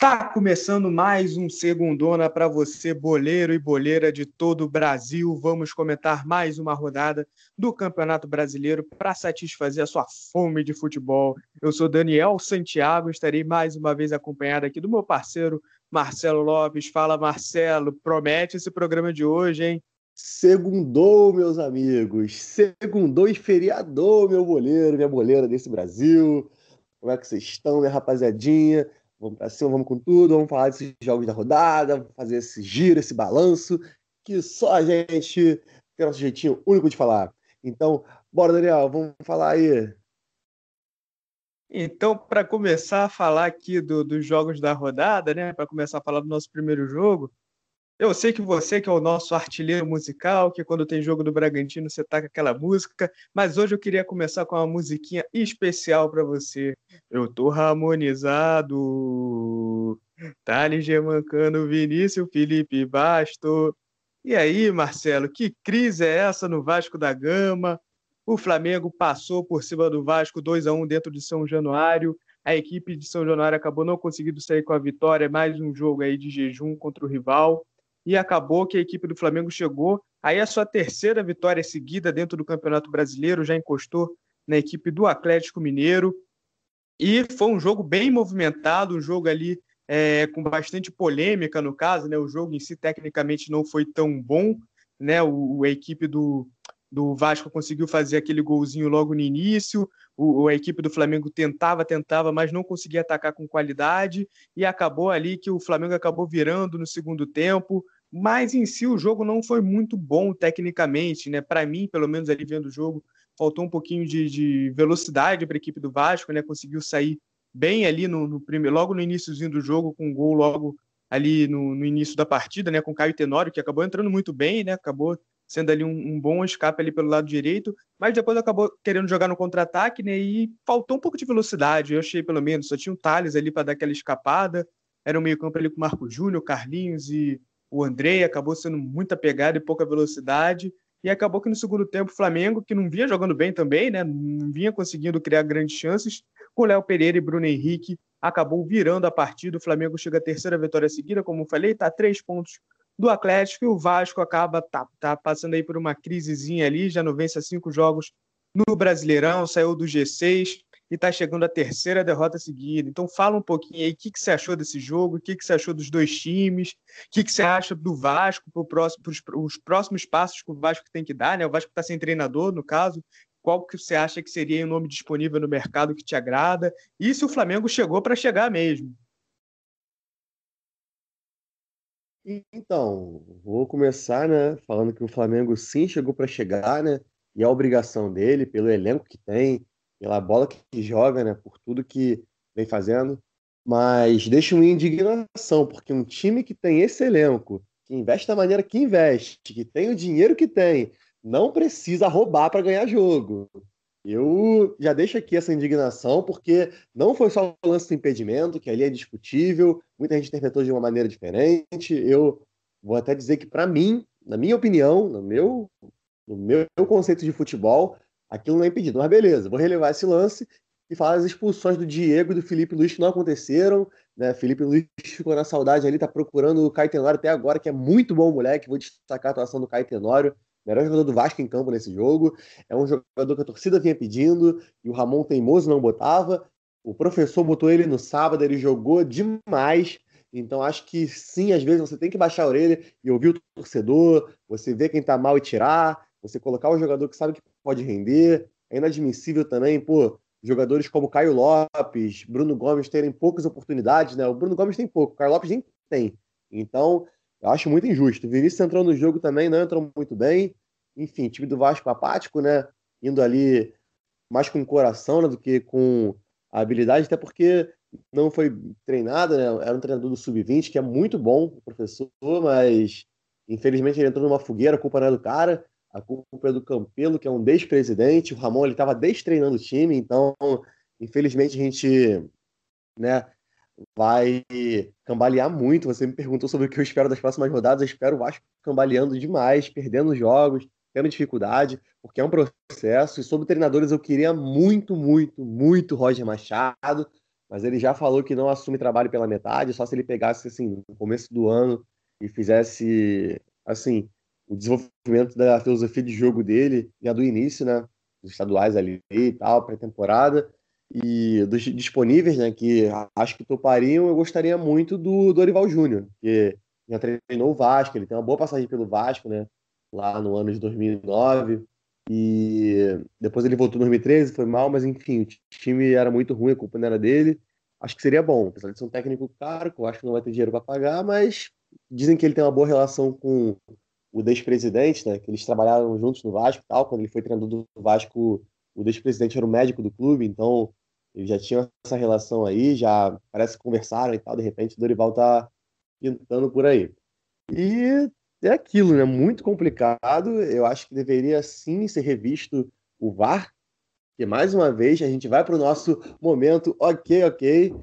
Tá começando mais um Segundona para você, boleiro e boleira de todo o Brasil. Vamos comentar mais uma rodada do Campeonato Brasileiro para satisfazer a sua fome de futebol. Eu sou Daniel Santiago, estarei mais uma vez acompanhado aqui do meu parceiro Marcelo Lopes. Fala, Marcelo, promete esse programa de hoje, hein? Segundou, meus amigos. Segundou e feriadou, meu boleiro, minha boleira desse Brasil. Como é que vocês estão, minha rapaziadinha? Vamos para cima, vamos com tudo, vamos falar desses jogos da rodada, fazer esse giro, esse balanço, que só a gente tem nosso jeitinho único de falar. Então, bora, Daniel, vamos falar aí. Então, para começar a falar aqui do, dos jogos da rodada, né? Para começar a falar do nosso primeiro jogo, eu sei que você, que é o nosso artilheiro musical, que quando tem jogo do Bragantino você taca aquela música, mas hoje eu queria começar com uma musiquinha especial para você. Eu tô harmonizado. Thales Gemancano, Vinícius Felipe Basto. E aí, Marcelo, que crise é essa no Vasco da Gama? O Flamengo passou por cima do Vasco 2 a 1 dentro de São Januário. A equipe de São Januário acabou não conseguindo sair com a vitória, mais um jogo aí de jejum contra o rival e acabou que a equipe do Flamengo chegou aí a sua terceira vitória seguida dentro do Campeonato Brasileiro, já encostou na equipe do Atlético Mineiro. E foi um jogo bem movimentado, um jogo ali é, com bastante polêmica no caso, né? O jogo em si tecnicamente não foi tão bom, né? O, a equipe do, do Vasco conseguiu fazer aquele golzinho logo no início. O, a equipe do Flamengo tentava, tentava, mas não conseguia atacar com qualidade e acabou ali que o Flamengo acabou virando no segundo tempo. Mas em si o jogo não foi muito bom tecnicamente, né? Para mim, pelo menos ali vendo o jogo, faltou um pouquinho de, de velocidade para a equipe do Vasco, né? Conseguiu sair bem ali no, no primeiro, logo no iníciozinho do jogo, com um gol logo ali no, no início da partida, né? Com Caio Tenório, que acabou entrando muito bem, né? Acabou sendo ali um, um, bom escape ali pelo lado direito, mas depois acabou querendo jogar no contra-ataque, né? E faltou um pouco de velocidade, eu achei pelo menos. Só tinha o Thales ali para dar aquela escapada. Era um meio-campo ali com Marco Júnior, Carlinhos e o Andrei. Acabou sendo muita pegada e pouca velocidade. E acabou que no segundo tempo o Flamengo, que não vinha jogando bem também, né? Não vinha conseguindo criar grandes chances, com Léo Pereira e Bruno Henrique acabou virando a partida. O Flamengo chega à terceira vitória seguida, como eu falei, está três pontos do Atlético e o Vasco acaba tá, tá passando aí por uma crisezinha ali, já não vence cinco jogos no Brasileirão, saiu do G6 e está chegando a terceira derrota seguida. Então fala um pouquinho aí o que, que você achou desse jogo, o que, que você achou dos dois times, o que, que você acha do Vasco para próximo, os próximos passos que o Vasco tem que dar, né? O Vasco está sem treinador, no caso. Qual que você acha que seria o nome disponível no mercado que te agrada? E se o Flamengo chegou para chegar mesmo? Então, vou começar, né, falando que o Flamengo sim chegou para chegar, né, e a obrigação dele, pelo elenco que tem, pela bola que joga, né, por tudo que vem fazendo, mas deixa uma indignação, porque um time que tem esse elenco, que investe da maneira que investe, que tem o dinheiro que tem, não precisa roubar para ganhar jogo. Eu já deixo aqui essa indignação, porque não foi só o lance do impedimento, que ali é discutível, muita gente interpretou de uma maneira diferente. Eu vou até dizer que, para mim, na minha opinião, no meu, no meu conceito de futebol, aquilo não é impedido. Mas beleza, vou relevar esse lance e falar das expulsões do Diego e do Felipe Luiz que não aconteceram. Né? Felipe Luiz ficou na saudade ali, tá procurando o Caetenório até agora, que é muito bom moleque. Vou destacar a atuação do Caetenório melhor jogador do Vasco em campo nesse jogo. É um jogador que a torcida vinha pedindo e o Ramon Teimoso não botava. O professor botou ele no sábado, ele jogou demais. Então acho que sim, às vezes você tem que baixar a orelha e ouvir o torcedor, você ver quem tá mal e tirar, você colocar o jogador que sabe que pode render. É inadmissível também, pô, jogadores como Caio Lopes, Bruno Gomes terem poucas oportunidades, né? O Bruno Gomes tem pouco, o Caio Lopes nem tem. Então, eu acho muito injusto. O Vinícius entrou no jogo também, não entrou muito bem. Enfim, time do Vasco apático, né? Indo ali mais com o coração né, do que com habilidade, até porque não foi treinado, né? Era um treinador do Sub-20, que é muito bom, o professor, mas infelizmente ele entrou numa fogueira, a culpa não é do cara, a culpa é do Campelo, que é um despresidente. O Ramon ele estava destreinando o time, então infelizmente a gente né, vai cambalear muito. Você me perguntou sobre o que eu espero das próximas rodadas. Eu espero o Vasco cambaleando demais, perdendo jogos, tendo dificuldade, porque é um processo. E sobre treinadores, eu queria muito, muito, muito Roger Machado, mas ele já falou que não assume trabalho pela metade, só se ele pegasse assim no começo do ano e fizesse assim o desenvolvimento da filosofia de jogo dele já do início, né, dos estaduais ali e tal, pré-temporada e dos disponíveis, né, que acho que topariam, eu gostaria muito do Dorival Júnior, que já treinou o Vasco, ele tem uma boa passagem pelo Vasco, né, lá no ano de 2009, e depois ele voltou em 2013, foi mal, mas enfim, o time era muito ruim, a culpa não era dele. Acho que seria bom, apesar de ser um técnico caro, que eu acho que não vai ter dinheiro para pagar, mas dizem que ele tem uma boa relação com o ex-presidente, né? Que eles trabalharam juntos no Vasco e tal. Quando ele foi treinador do Vasco, o ex-presidente era o médico do clube, então eles já tinham essa relação aí, já parece que conversaram e tal. De repente, o Dorival tá pintando por aí. E é aquilo, né? Muito complicado. Eu acho que deveria sim ser revisto o VAR. E mais uma vez a gente vai para o nosso momento, ok, ok.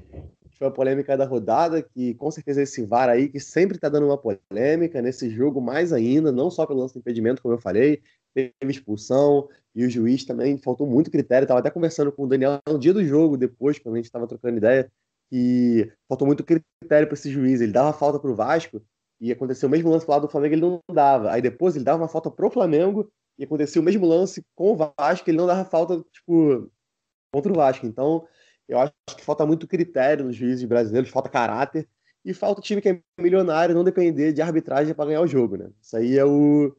Foi a polêmica da rodada, que com certeza esse VAR aí, que sempre está dando uma polêmica, nesse jogo mais ainda, não só pelo lance de impedimento, como eu falei, teve expulsão, e o juiz também faltou muito critério. Estava até conversando com o Daniel no dia do jogo, depois, quando a gente estava trocando ideia, que faltou muito critério para esse juiz. Ele dava falta para o Vasco, e aconteceu o mesmo lance lado do Flamengo, ele não dava. Aí depois ele dava uma falta pro Flamengo e aconteceu o mesmo lance com o Vasco, ele não dava falta, tipo, contra o Vasco. Então, eu acho que falta muito critério nos juízes brasileiros, falta caráter e falta o time que é milionário não depender de arbitragem para ganhar o jogo, né? Isso aí é o,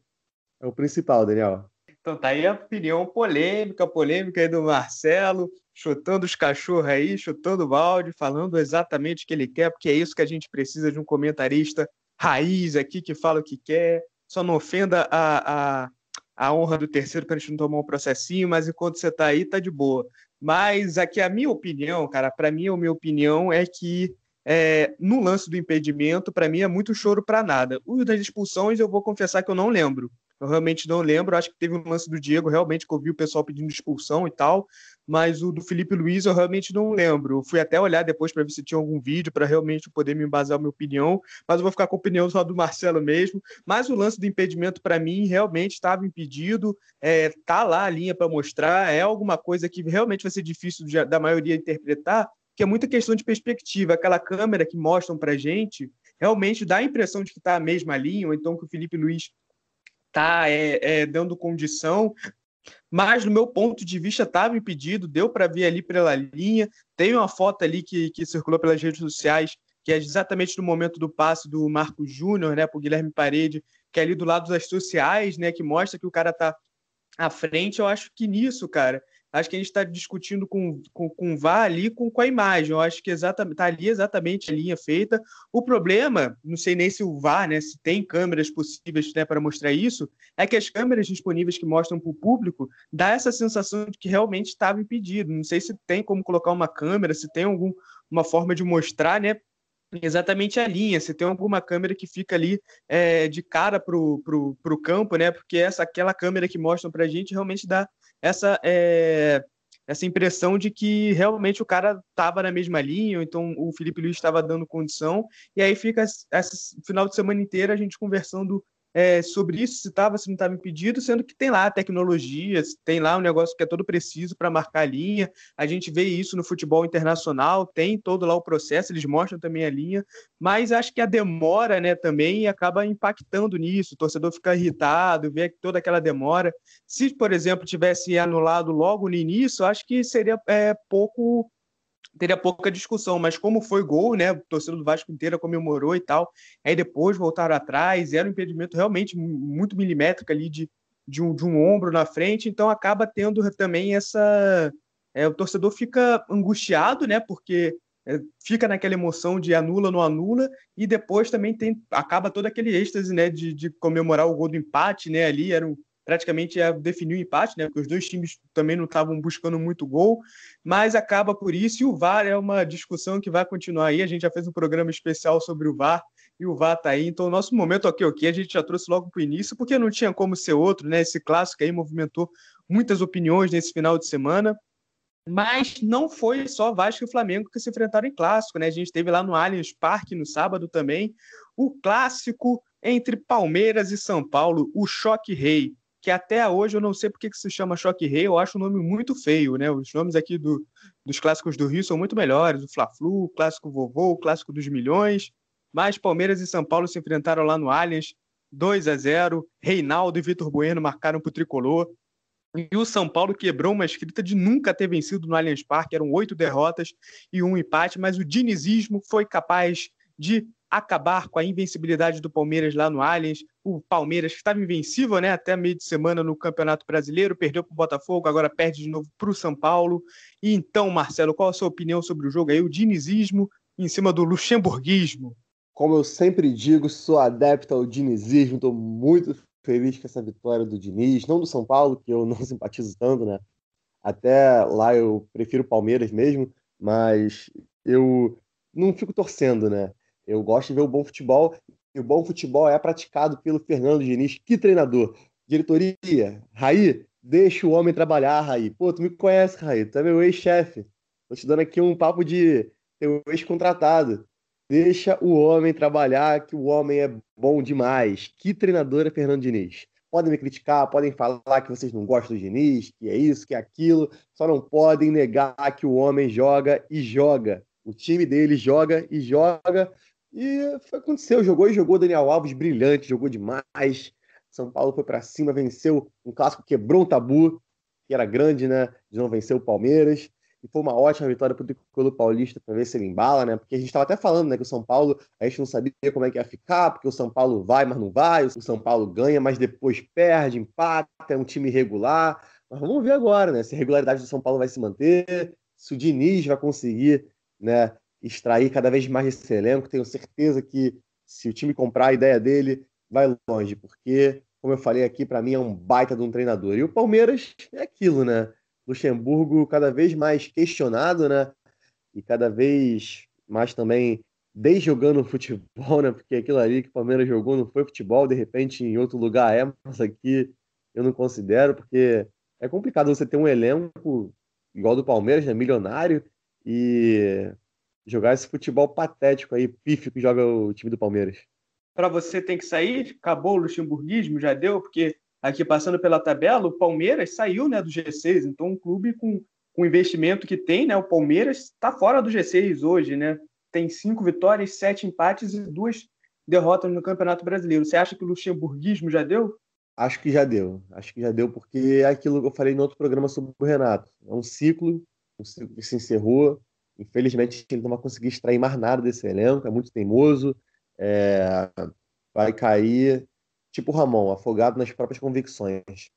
é o principal, Daniel. Então tá aí a opinião polêmica, polêmica aí do Marcelo, chutando os cachorros aí, chutando o balde, falando exatamente o que ele quer, porque é isso que a gente precisa de um comentarista raiz aqui que fala o que quer, só não ofenda a, a, a honra do terceiro para a gente não tomar um processinho, mas enquanto você está aí, tá de boa. Mas aqui a minha opinião, cara, para mim a minha opinião é que é, no lance do impedimento, para mim é muito choro para nada. O das expulsões eu vou confessar que eu não lembro. Eu realmente não lembro. Acho que teve um lance do Diego, realmente, que eu vi o pessoal pedindo expulsão e tal. Mas o do Felipe Luiz eu realmente não lembro. Eu fui até olhar depois para ver se tinha algum vídeo para realmente poder me embasar a minha opinião. Mas eu vou ficar com a opinião só do Marcelo mesmo. Mas o lance do impedimento, para mim, realmente estava impedido. É, tá lá a linha para mostrar. É alguma coisa que realmente vai ser difícil da maioria interpretar, que é muita questão de perspectiva. Aquela câmera que mostram para gente realmente dá a impressão de que está a mesma linha, ou então que o Felipe Luiz tá é, é, dando condição, mas no meu ponto de vista estava impedido, deu para ver ali pela linha. Tem uma foto ali que, que circulou pelas redes sociais, que é exatamente no momento do passe do Marco Júnior, né, para o Guilherme Parede, que é ali do lado das sociais, né, que mostra que o cara está à frente. Eu acho que nisso, cara, acho que a gente está discutindo com, com, com o VAR ali com, com a imagem. Eu acho que está ali exatamente a linha feita. O problema, não sei nem se o VAR, né, se tem câmeras possíveis né, para mostrar isso, é que as câmeras disponíveis que mostram para o público dá essa sensação de que realmente estava impedido. Não sei se tem como colocar uma câmera, se tem alguma forma de mostrar, né? Exatamente a linha, se tem alguma câmera que fica ali é, de cara para o campo, né? Porque essa aquela câmera que mostram para a gente realmente dá essa é, essa impressão de que realmente o cara estava na mesma linha, ou então o Felipe Luiz estava dando condição, e aí fica esse final de semana inteira a gente conversando é, sobre isso, se estava, se não estava impedido, sendo que tem lá a tecnologia, tem lá um negócio que é todo preciso para marcar a linha. A gente vê isso no futebol internacional, tem todo lá o processo, eles mostram também a linha, mas acho que a demora né, também acaba impactando nisso. O torcedor fica irritado, vê toda aquela demora. Se, por exemplo, tivesse anulado logo no início, acho que seria é, pouco teria pouca discussão, mas como foi gol, né? O torcedor do Vasco inteira comemorou e tal. Aí depois voltaram atrás, era um impedimento realmente muito milimétrico ali de, de, um, de um ombro na frente, então acaba tendo também essa. É, o torcedor fica angustiado, né? Porque é, fica naquela emoção de anula, não anula, e depois também tem acaba todo aquele êxtase, né? De, de comemorar o gol do empate, né? Ali era um, praticamente é, definiu o empate, né? Porque os dois times também não estavam buscando muito gol, mas acaba por isso. E o VAR é uma discussão que vai continuar aí. A gente já fez um programa especial sobre o VAR e o VAR tá aí. Então, o nosso momento aqui, ok, a gente já trouxe logo para o início, porque não tinha como ser outro, né? Esse clássico aí movimentou muitas opiniões nesse final de semana. Mas não foi só Vasco e Flamengo que se enfrentaram em clássico, né? A gente teve lá no Allianz Parque no sábado também o clássico entre Palmeiras e São Paulo, o choque rei que até hoje eu não sei porque que se chama Choque Rei, eu acho o nome muito feio, né? Os nomes aqui do, dos clássicos do Rio são muito melhores, o Fla-Flu, o Clássico Vovô, o Clássico dos Milhões, mas Palmeiras e São Paulo se enfrentaram lá no Allianz, 2 a 0 Reinaldo e Vitor Bueno marcaram para o Tricolor, e o São Paulo quebrou uma escrita de nunca ter vencido no Allianz Parque, eram oito derrotas e um empate, mas o dinizismo foi capaz de acabar com a invencibilidade do Palmeiras lá no Allianz. O Palmeiras, que estava invencível né, até meio de semana no Campeonato Brasileiro, perdeu para o Botafogo, agora perde de novo para o São Paulo. E então, Marcelo, qual a sua opinião sobre o jogo aí? O dinizismo em cima do luxemburguismo. Como eu sempre digo, sou adepto ao dinizismo, estou muito feliz com essa vitória do Diniz, não do São Paulo, que eu não simpatizo tanto, né? Até lá eu prefiro o Palmeiras mesmo, mas eu não fico torcendo, né? Eu gosto de ver o bom futebol, e o bom futebol é praticado pelo Fernando Diniz. Que treinador! Diretoria, Raí, deixa o homem trabalhar, Raí. Pô, tu me conhece, Raí, tu é meu ex-chefe. Tô te dando aqui um papo de teu ex-contratado. Deixa o homem trabalhar, que o homem é bom demais. Que treinador é Fernando Diniz? Podem me criticar, podem falar que vocês não gostam do Diniz, que é isso, que é aquilo, só não podem negar que o homem joga e joga. O time dele joga e joga e foi aconteceu, jogou e jogou. Daniel Alves brilhante, jogou demais. São Paulo foi para cima, venceu um clássico, quebrou um tabu, que era grande, né? De não vencer o Palmeiras. E foi uma ótima vitória para o Tricolor Paulista para ver se ele embala, né? Porque a gente estava até falando, né, que o São Paulo, a gente não sabia como é que ia ficar, porque o São Paulo vai, mas não vai, o São Paulo ganha, mas depois perde, empata, é um time irregular. Mas vamos ver agora, né? Se a regularidade do São Paulo vai se manter, se o Diniz vai conseguir, né, extrair cada vez mais desse elenco. Tenho certeza que se o time comprar a ideia dele, vai longe, porque, como eu falei aqui, para mim é um baita de um treinador. E o Palmeiras é aquilo, né? Luxemburgo cada vez mais questionado, né? E cada vez mais também desjogando futebol, né? Porque aquilo ali que o Palmeiras jogou não foi futebol, de repente em outro lugar é, mas aqui eu não considero, porque é complicado você ter um elenco igual do Palmeiras, né? Milionário, e jogar esse futebol patético aí, pífio que joga o time do Palmeiras. Para você tem que sair, acabou o luxemburguismo, já deu, porque aqui passando pela tabela, o Palmeiras saiu né, do G6, então um clube com, com o investimento que tem, né, o Palmeiras está fora do G6 hoje, né? Tem cinco vitórias, sete empates e duas derrotas no Campeonato Brasileiro. Você acha que o luxemburguismo já deu? Acho que já deu. Acho que já deu, porque é aquilo que eu falei no outro programa sobre o Renato. É um ciclo, um ciclo que se encerrou. Infelizmente, ele não vai conseguir extrair mais nada desse elenco, é muito teimoso, é... vai cair tipo o Ramon, afogado nas próprias convicções.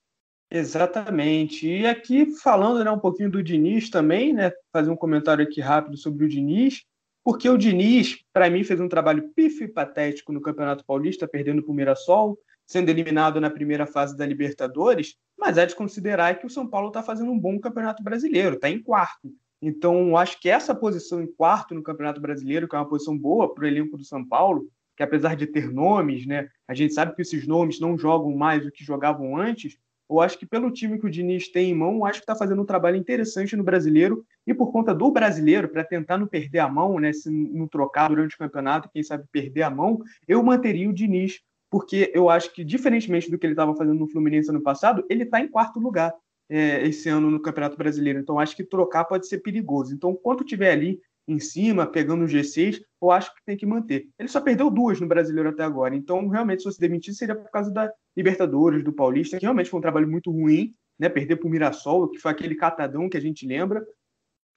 Exatamente. E aqui falando né, um pouquinho do Diniz também, né, fazer um comentário aqui rápido sobre o Diniz, porque o Diniz, para mim, fez um trabalho pífio e patético no Campeonato Paulista, perdendo para o Mirassol, sendo eliminado na primeira fase da Libertadores, mas é de considerar que o São Paulo está fazendo um bom Campeonato Brasileiro, está em quarto. Então, acho que essa posição em quarto no Campeonato Brasileiro, que é uma posição boa para o elenco do São Paulo, que apesar de ter nomes, né, a gente sabe que esses nomes não jogam mais do que jogavam antes. Eu acho que pelo time que o Diniz tem em mão, acho que está fazendo um trabalho interessante no brasileiro e por conta do brasileiro, para tentar não perder a mão, né, se não trocar durante o campeonato, quem sabe perder a mão, eu manteria o Diniz, porque eu acho que, diferentemente do que ele estava fazendo no Fluminense ano passado, ele está em quarto lugar é, esse ano no Campeonato Brasileiro. Então, acho que trocar pode ser perigoso. Então, quanto tiver ali em cima, pegando o G6, eu acho que tem que manter. Ele só perdeu duas no Brasileiro até agora. Então, realmente, se fosse demitir, seria por causa da Libertadores, do Paulista, que realmente foi um trabalho muito ruim, né? Perder para o Mirassol, que foi aquele catadão que a gente lembra.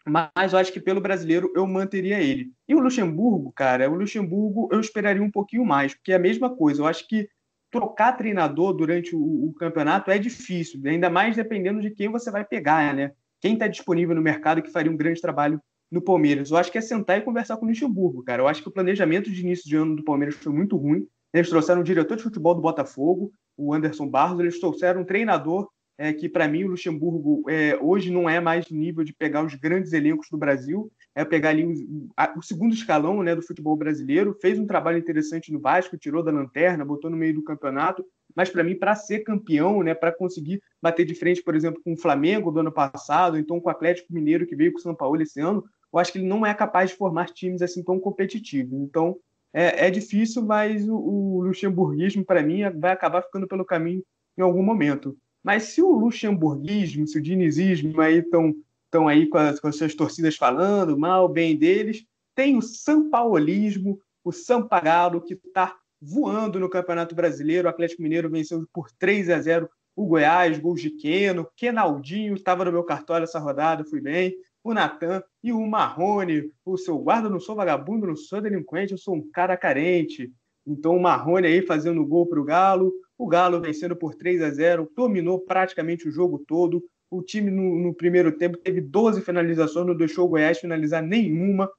Mas eu acho que pelo brasileiro eu manteria ele. E o Luxemburgo, cara, o Luxemburgo eu esperaria um pouquinho mais, porque é a mesma coisa. Eu acho que trocar treinador durante o, o, campeonato é difícil, ainda mais dependendo de quem você vai pegar, né? Quem está disponível no mercado que faria um grande trabalho no Palmeiras. Eu acho que é sentar e conversar com o Luxemburgo, cara. Eu acho que o planejamento de início de ano do Palmeiras foi muito ruim. Eles trouxeram o diretor de futebol do Botafogo, o Anderson Barros, eles trouxeram um treinador é, que, para mim, o Luxemburgo é, hoje não é mais nível de pegar os grandes elencos do Brasil, é pegar ali o, a, o, segundo escalão né, do futebol brasileiro, fez um trabalho interessante no Vasco, tirou da lanterna, botou no meio do campeonato, mas para mim, para ser campeão, né, para conseguir bater de frente, por exemplo, com o Flamengo do ano passado, então com o Atlético Mineiro que veio com o São Paulo esse ano, eu acho que ele não é capaz de formar times assim tão competitivos. Então é, é difícil, mas o, o luxemburguismo, para mim, vai acabar ficando pelo caminho em algum momento. Mas se o luxemburguismo, se o dinizismo aí estão estão aí com as, com as, suas torcidas falando mal, bem deles, tem o sampaulismo, o Sampagalo, que está voando no Campeonato Brasileiro. O Atlético Mineiro venceu por 3 a 0 o Goiás, gols de Queno, Kenaldinho estava no meu cartório essa rodada, fui bem. O Natan e o Marrone, o seu guarda, não sou vagabundo, não sou delinquente, eu sou um cara carente. Então o Marrone aí fazendo gol para o Galo, o Galo vencendo por 3 a 0 dominou praticamente o jogo todo. O time no, no primeiro tempo teve 12 finalizações, não deixou o Goiás finalizar nenhuma.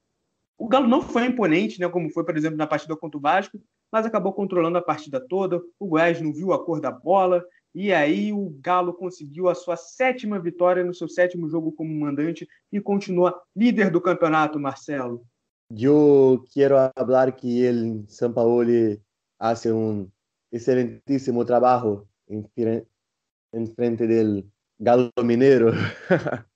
O Galo não foi imponente, né, como foi, por exemplo, na partida contra o Vasco, mas acabou controlando a partida toda. O Goiás não viu a cor da bola, e aí o Galo conseguiu a sua sétima vitória no seu sétimo jogo como mandante e continua líder do campeonato, Marcelo. Eu quero falar que ele, São Paulo, hace um excelentíssimo trabalho em, frente do Galo Mineiro.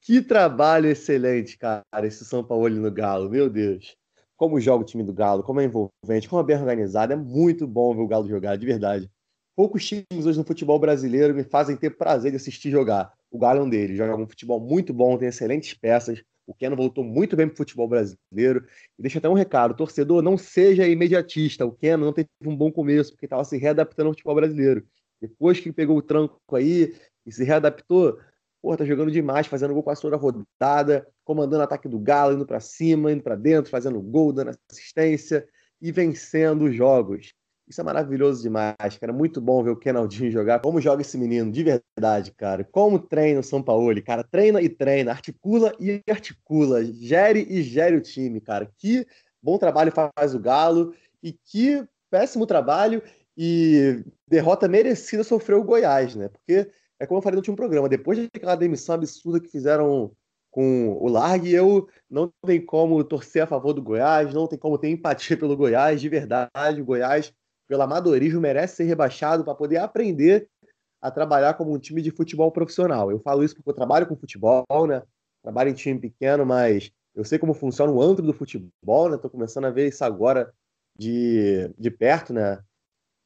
que trabalho excelente, cara, esse São Paulo no Galo, meu Deus. Como joga o time do Galo, como é envolvente, como é bem organizado, é muito bom ver o Galo jogar, de verdade. Poucos times hoje no futebol brasileiro me fazem ter prazer de assistir jogar. O Galo é um deles. Joga um futebol muito bom, tem excelentes peças. O Keno voltou muito bem para o futebol brasileiro. E deixa até um recado: torcedor, não seja imediatista. O Keno não teve um bom começo, porque estava se readaptando ao futebol brasileiro. Depois que pegou o tranco aí e se readaptou, pô, tá jogando demais, fazendo gol toda a rodada, comandando o ataque do Galo, indo para cima, indo para dentro, fazendo gol, dando assistência e vencendo os jogos. Isso é maravilhoso demais, cara. Muito bom ver o Kenaldinho jogar. Como joga esse menino, de verdade, cara. Como treina o São Paulo, cara. Treina e treina, articula e articula. Gere e gere o time, cara. Que bom trabalho faz o Galo e que péssimo trabalho e derrota merecida sofreu o Goiás, né? Porque é como eu falei no último programa, depois daquela demissão absurda que fizeram com o Largue, eu não tem como torcer a favor do Goiás, não tem como ter empatia pelo Goiás, de verdade. O Goiás pelo amadorismo, merece ser rebaixado para poder aprender a trabalhar como um time de futebol profissional. Eu falo isso porque eu trabalho com futebol, né? Trabalho em time pequeno, mas eu sei como funciona o antro do futebol, né? Tô começando a ver isso agora de, de perto, né?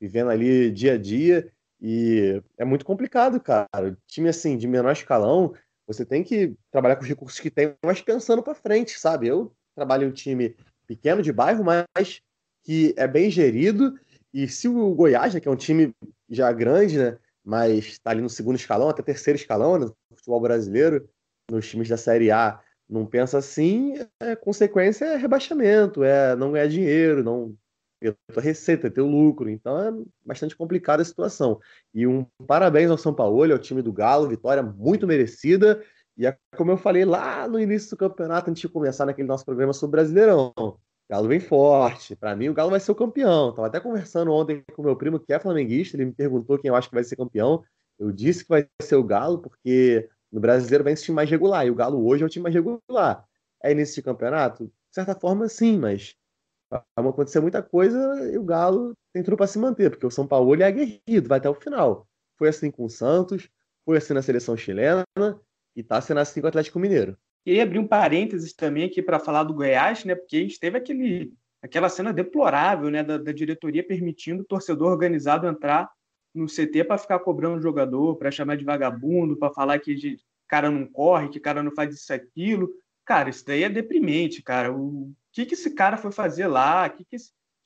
Vivendo ali dia a dia. E é muito complicado, cara. Time, assim, de menor escalão, você tem que trabalhar com os recursos que tem, mas pensando para frente, sabe? Eu trabalho em um time pequeno de bairro, mas que é bem gerido e se o Goiás, né, que é um time já grande, né, mas está ali no segundo escalão, até terceiro escalão né, no futebol brasileiro, nos times da Série A, não pensa assim, é, consequência é rebaixamento, é não ganhar dinheiro, não ter a receita, ter o lucro. Então é bastante complicada a situação. E um parabéns ao São Paulo, ao time do Galo, vitória muito merecida. E é como eu falei lá no início do campeonato, antes de começar naquele nosso programa sobre Brasileirão. Galo vem forte. Para mim, o Galo vai ser o campeão. Tava até conversando ontem com meu primo, que é flamenguista. Ele me perguntou quem eu acho que vai ser campeão. Eu disse que vai ser o Galo, porque no brasileiro vem esse time mais regular. E o Galo hoje é o time mais regular. É início de campeonato? De certa forma, sim, mas vai acontecer muita coisa e o Galo tem tudo para se manter, porque o São Paulo é aguerrido, vai até o final. Foi assim com o Santos, foi assim na seleção chilena e tá sendo assim com o Atlético Mineiro. Queria abrir um parênteses também aqui para falar do Goiás, né? Porque a gente teve aquele, aquela cena deplorável, né? Da, da diretoria permitindo o torcedor organizado entrar no CT para ficar cobrando o jogador, para chamar de vagabundo, para falar que cara não corre, que cara não faz isso aquilo. Cara, isso daí é deprimente, cara. O que, que esse cara foi fazer lá? O que, que,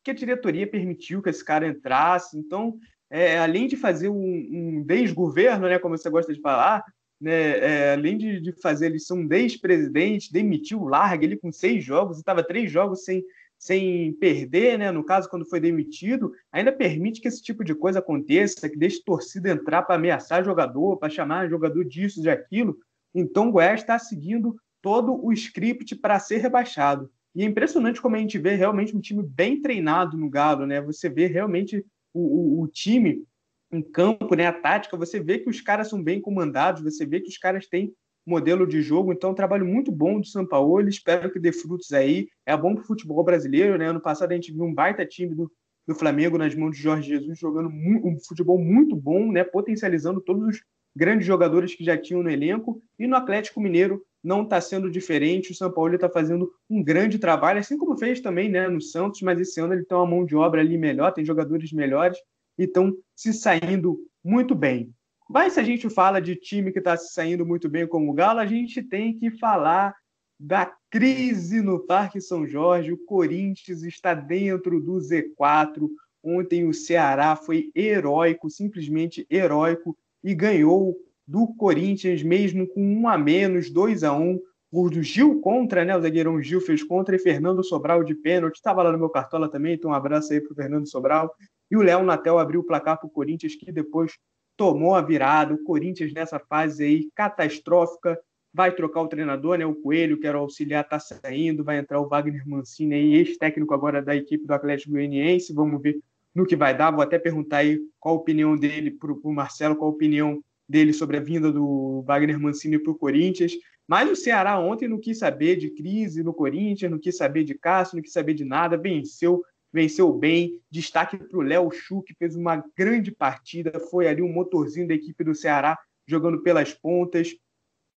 que a diretoria permitiu que esse cara entrasse? Então, é, além de fazer um, um desgoverno, né, como você gosta de falar, né, é, além de, de, fazer ele ser um ex-presidente, demitiu o Larga ele com seis jogos, estava três jogos sem, sem perder, né, no caso, quando foi demitido, ainda permite que esse tipo de coisa aconteça, que deixe torcida entrar para ameaçar jogador, para chamar jogador disso, de aquilo. Então o Goiás está seguindo todo o script para ser rebaixado. E é impressionante como a gente vê realmente um time bem treinado no Galo, né? Você vê realmente o, o, o time em campo, né, a tática, você vê que os caras são bem comandados, você vê que os caras têm modelo de jogo, então um trabalho muito bom do São Paulo, espero que dê frutos aí, é bom para o futebol brasileiro, né, ano passado a gente viu um baita time do, do Flamengo nas mãos de Jorge Jesus, jogando um futebol muito bom, né, potencializando todos os grandes jogadores que já tinham no elenco, e no Atlético Mineiro não está sendo diferente, o São Paulo está fazendo um grande trabalho, assim como fez também né, no Santos, mas esse ano ele tem uma mão de obra ali melhor, tem jogadores melhores, e estão se saindo muito bem. Mas se a gente fala de time que está se saindo muito bem como o Galo, a gente tem que falar da crise no Parque São Jorge. O Corinthians está dentro do Z4. Ontem o Ceará foi heróico, simplesmente heróico, e ganhou do Corinthians, mesmo com um a menos, 2 a 1 o do Gil contra, né? O zagueirão Gil fez contra e Fernando Sobral de pênalti. Estava lá no meu cartola também, então um abraço aí para o Fernando Sobral. E o Léo Natel abriu o placar para o Corinthians, que depois tomou a virada. O Corinthians nessa fase aí catastrófica vai trocar o treinador, né? O Coelho, que era o auxiliar, está saindo, vai entrar o Wagner Mancini aí, ex-técnico agora da equipe do Atlético Goianiense. Vamos ver no que vai dar. Vou até perguntar aí qual a opinião dele para o Marcelo, qual a opinião dele sobre a vinda do Wagner Mancini para o Corinthians. Mas o Ceará ontem não quis saber de crise no Corinthians, não quis saber de Cássio, não quis saber de nada, venceu, venceu bem. Destaque para o Léo Chu, que fez uma grande partida, foi ali um motorzinho da equipe do Ceará jogando pelas pontas.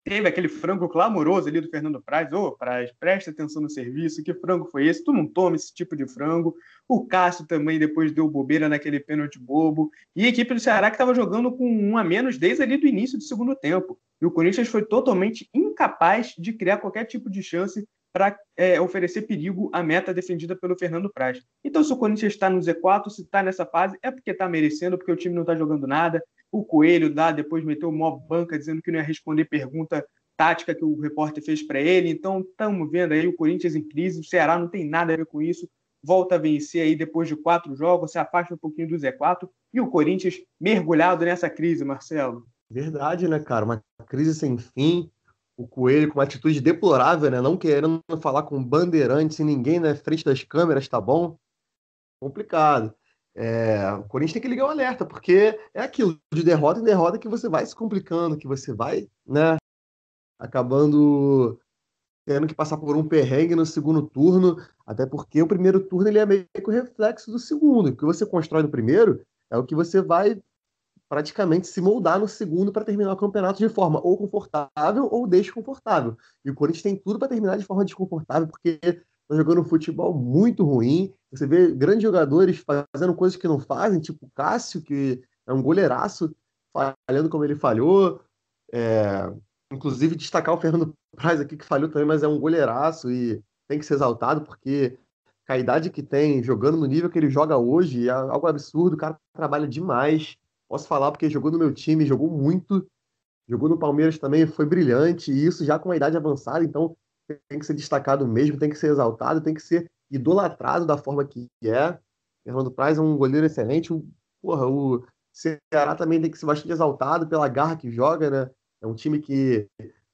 Teve aquele frango clamoroso ali do Fernando Praz. Ô, oh, Praz, presta atenção no serviço. Que frango foi esse? Tu não toma esse tipo de frango. O Cássio também depois deu bobeira naquele pênalti bobo. E a equipe do Ceará que estava jogando com um a menos desde ali do início do segundo tempo. E o Corinthians foi totalmente incapaz de criar qualquer tipo de chance para é, oferecer perigo à meta defendida pelo Fernando Praz. Então, se o Corinthians está no Z4, se está nessa fase, é porque está merecendo, porque o time não está jogando nada, o Coelho dá, depois meteu uma banca dizendo que não ia responder pergunta tática que o repórter fez para ele. Então, estamos vendo aí o Corinthians em crise, o Ceará não tem nada a ver com isso. Volta a vencer aí depois de quatro jogos, se afasta um pouquinho do Z4 e o Corinthians mergulhado nessa crise, Marcelo. Verdade, né, cara? Uma crise sem fim. O Coelho com uma atitude deplorável, né? Não querendo falar com bandeirantes e ninguém na frente das câmeras, tá bom? Complicado. É, o Corinthians tem que ligar o alerta, porque é aquilo, de derrota em derrota que você vai se complicando, que você vai, né, acabando tendo que passar por um perrengue no segundo turno, até porque o primeiro turno ele é meio que o reflexo do segundo. O que você constrói no primeiro é o que você vai praticamente se moldar no segundo para terminar o campeonato de forma ou confortável ou desconfortável. E o Corinthians tem tudo para terminar de forma desconfortável, porque está jogando futebol muito ruim. Você vê grandes jogadores fazendo coisas que não fazem, tipo Cássio, que é um goleiraço, falhando como ele falhou. É... Inclusive, destacar o Fernando Praz aqui, que falhou também, mas é um goleiraço e tem que ser exaltado, porque a idade que tem, jogando no nível que ele joga hoje, é algo absurdo. O cara trabalha demais. Posso falar porque jogou no meu time, jogou muito. Jogou no Palmeiras também, foi brilhante. E isso já com uma idade avançada, então tem que ser destacado mesmo, tem que ser exaltado, tem que ser idolatrado da forma que é. Fernando Praz é um goleiro excelente. O, porra, o Ceará também tem que ser bastante exaltado pela garra que joga, né? É um time que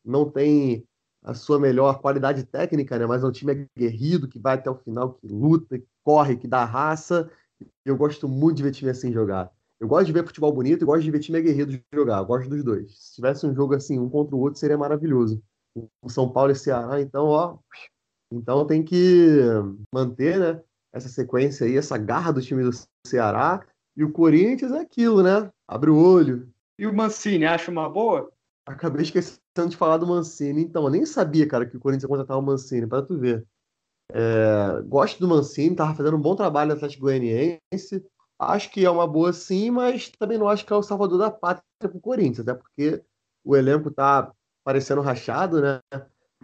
não tem a sua melhor qualidade técnica, né? Mas é um time aguerrido, que vai até o final, que luta, que corre, que dá raça. Eu gosto muito de ver time assim jogar. Eu gosto de ver futebol bonito e gosto de ver time aguerrido jogar. Eu gosto dos dois. Se tivesse um jogo assim, um contra o outro, seria maravilhoso o São Paulo e Ceará, então, ó, então tem que manter, né, essa sequência aí, essa garra do time do Ceará, e o Corinthians é aquilo, né? Abre o olho. E o Mancini, acha uma boa? Acabei esquecendo de falar do Mancini. Então, eu nem sabia, cara, que o Corinthians ia contratar o Mancini, para tu ver. É, gosto do Mancini, tava fazendo um bom trabalho no Atlético Goianiense. Acho que é uma boa sim, mas também não acho que é o salvador da pátria pro Corinthians, até porque o elenco tá parecendo rachado, né?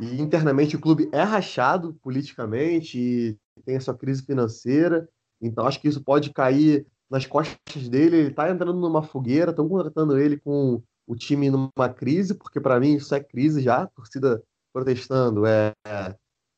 E internamente o clube é rachado politicamente e tem a sua crise financeira. Então acho que isso pode cair nas costas dele. Ele está entrando numa fogueira, estão contratando ele com o time numa crise, porque para mim isso é crise já, torcida protestando, é,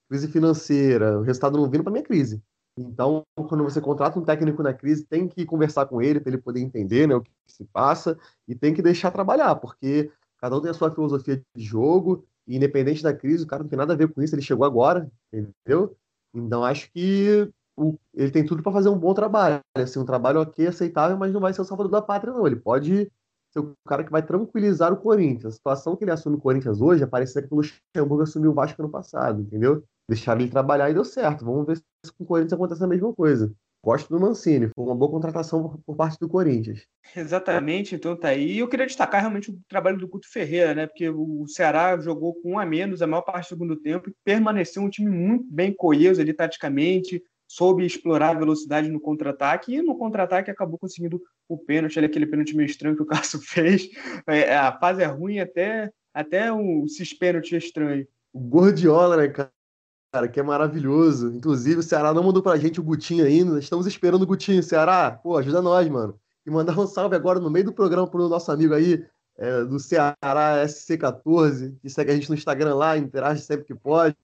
crise financeira, o resultado não vindo para mim é crise. Então, quando você contrata um técnico na crise, tem que conversar com ele para ele poder entender né, o que se passa e tem que deixar trabalhar, porque Cada um tem a sua filosofia de jogo, e independente da crise, o cara não tem nada a ver com isso, ele chegou agora, entendeu? Então acho que o, ele tem tudo para fazer um bom trabalho. Assim, um trabalho ok, aceitável, mas não vai ser o salvador da pátria, não. Ele pode ser o cara que vai tranquilizar o Corinthians. A situação que ele assume o Corinthians hoje é parecida que o Luxemburgo assumiu o Vasco no passado, entendeu? Deixaram ele trabalhar e deu certo. Vamos ver se com o Corinthians acontece a mesma coisa. Gosto do Mancini, foi uma boa contratação por, parte do Corinthians. Exatamente, então tá aí. Eu queria destacar realmente o trabalho do Guto Ferreira, né? Porque o Ceará jogou com um a menos a maior parte do segundo tempo e permaneceu um time muito bem coeso ali taticamente, soube explorar a velocidade no contra-ataque e no contra-ataque acabou conseguindo o pênalti, aquele pênalti meio estranho que o Cássio fez. É, a fase é ruim até, até um, esses pênaltis estranhos. O Gordiola, né, cara, que é maravilhoso. Inclusive, o Ceará não mandou pra gente o Gutinho ainda. Estamos esperando o Gutinho. Ceará, pô, ajuda nós, mano. E mandar um salve agora no meio do programa pro nosso amigo aí, é, do Ceará SC14, que segue a gente no Instagram lá, interage sempre que pode.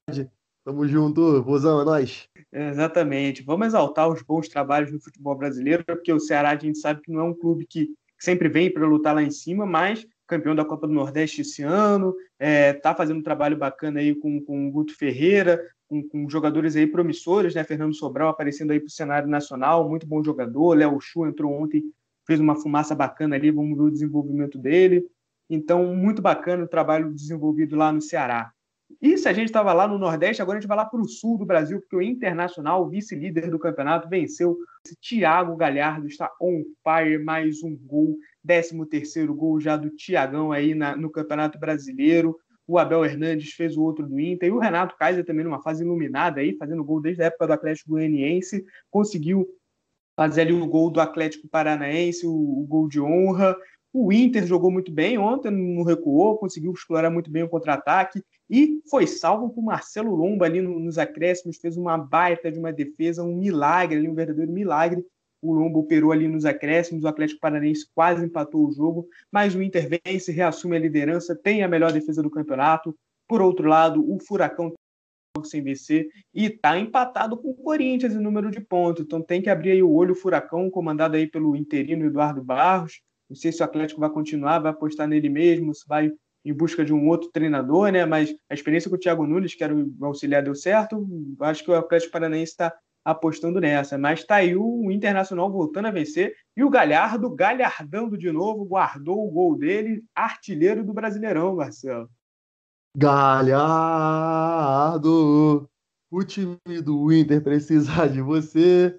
Tamo junto, Rosão, é nóis. Exatamente. Vamos exaltar os bons trabalhos no futebol brasileiro, porque o Ceará a gente sabe que não é um clube que sempre vem para lutar lá em cima, mas campeão da Copa do Nordeste esse ano, é, tá fazendo um trabalho bacana aí com, com o Guto Ferreira, com, com jogadores aí promissores, né? Fernando Sobral aparecendo aí para o cenário nacional, muito bom jogador. Léo Chu entrou ontem, fez uma fumaça bacana ali, vamos ver o desenvolvimento dele. Então, muito bacana o trabalho desenvolvido lá no Ceará. E se a gente estava lá no Nordeste, agora a gente vai lá para o sul do Brasil, porque o Internacional, vice-líder do campeonato, venceu. Thiago Galhardo está on fire, mais um gol, 13 terceiro gol já do Tiagão aí na, no Campeonato Brasileiro. O Abel Hernandes fez o outro do Inter. E o Renato Kaiser também numa fase iluminada aí, fazendo gol desde a época do Atlético Goianiense. Conseguiu fazer ali o gol do Atlético Paranaense, o, o gol de honra. O Inter jogou muito bem ontem, não recuou, conseguiu explorar muito bem o contra-ataque e foi salvo por Marcelo Lomba ali nos acréscimos, fez uma baita de uma defesa, um milagre ali, um verdadeiro milagre. O Lomba operou ali nos acréscimos, o Atlético Paranaense quase empatou o jogo, mas o Inter vence, reassume a liderança, tem a melhor defesa do campeonato. Por outro lado, o Furacão sem vencer e está empatado com o Corinthians em número de pontos. Então tem que abrir o olho o Furacão, comandado aí pelo interino Eduardo Barros. Não sei se o Atlético vai continuar, vai apostar nele mesmo, se vai em busca de um outro treinador, né? Mas a experiência com o Thiago Nunes, que era o auxiliar, deu certo. Acho que o Atlético Paranaense está apostando nessa. Mas está aí o Internacional voltando a vencer. E o Galhardo, galhardando de novo, guardou o gol dele, artilheiro do Brasileirão, Marcelo. Galhardo, o time do Inter precisa de você.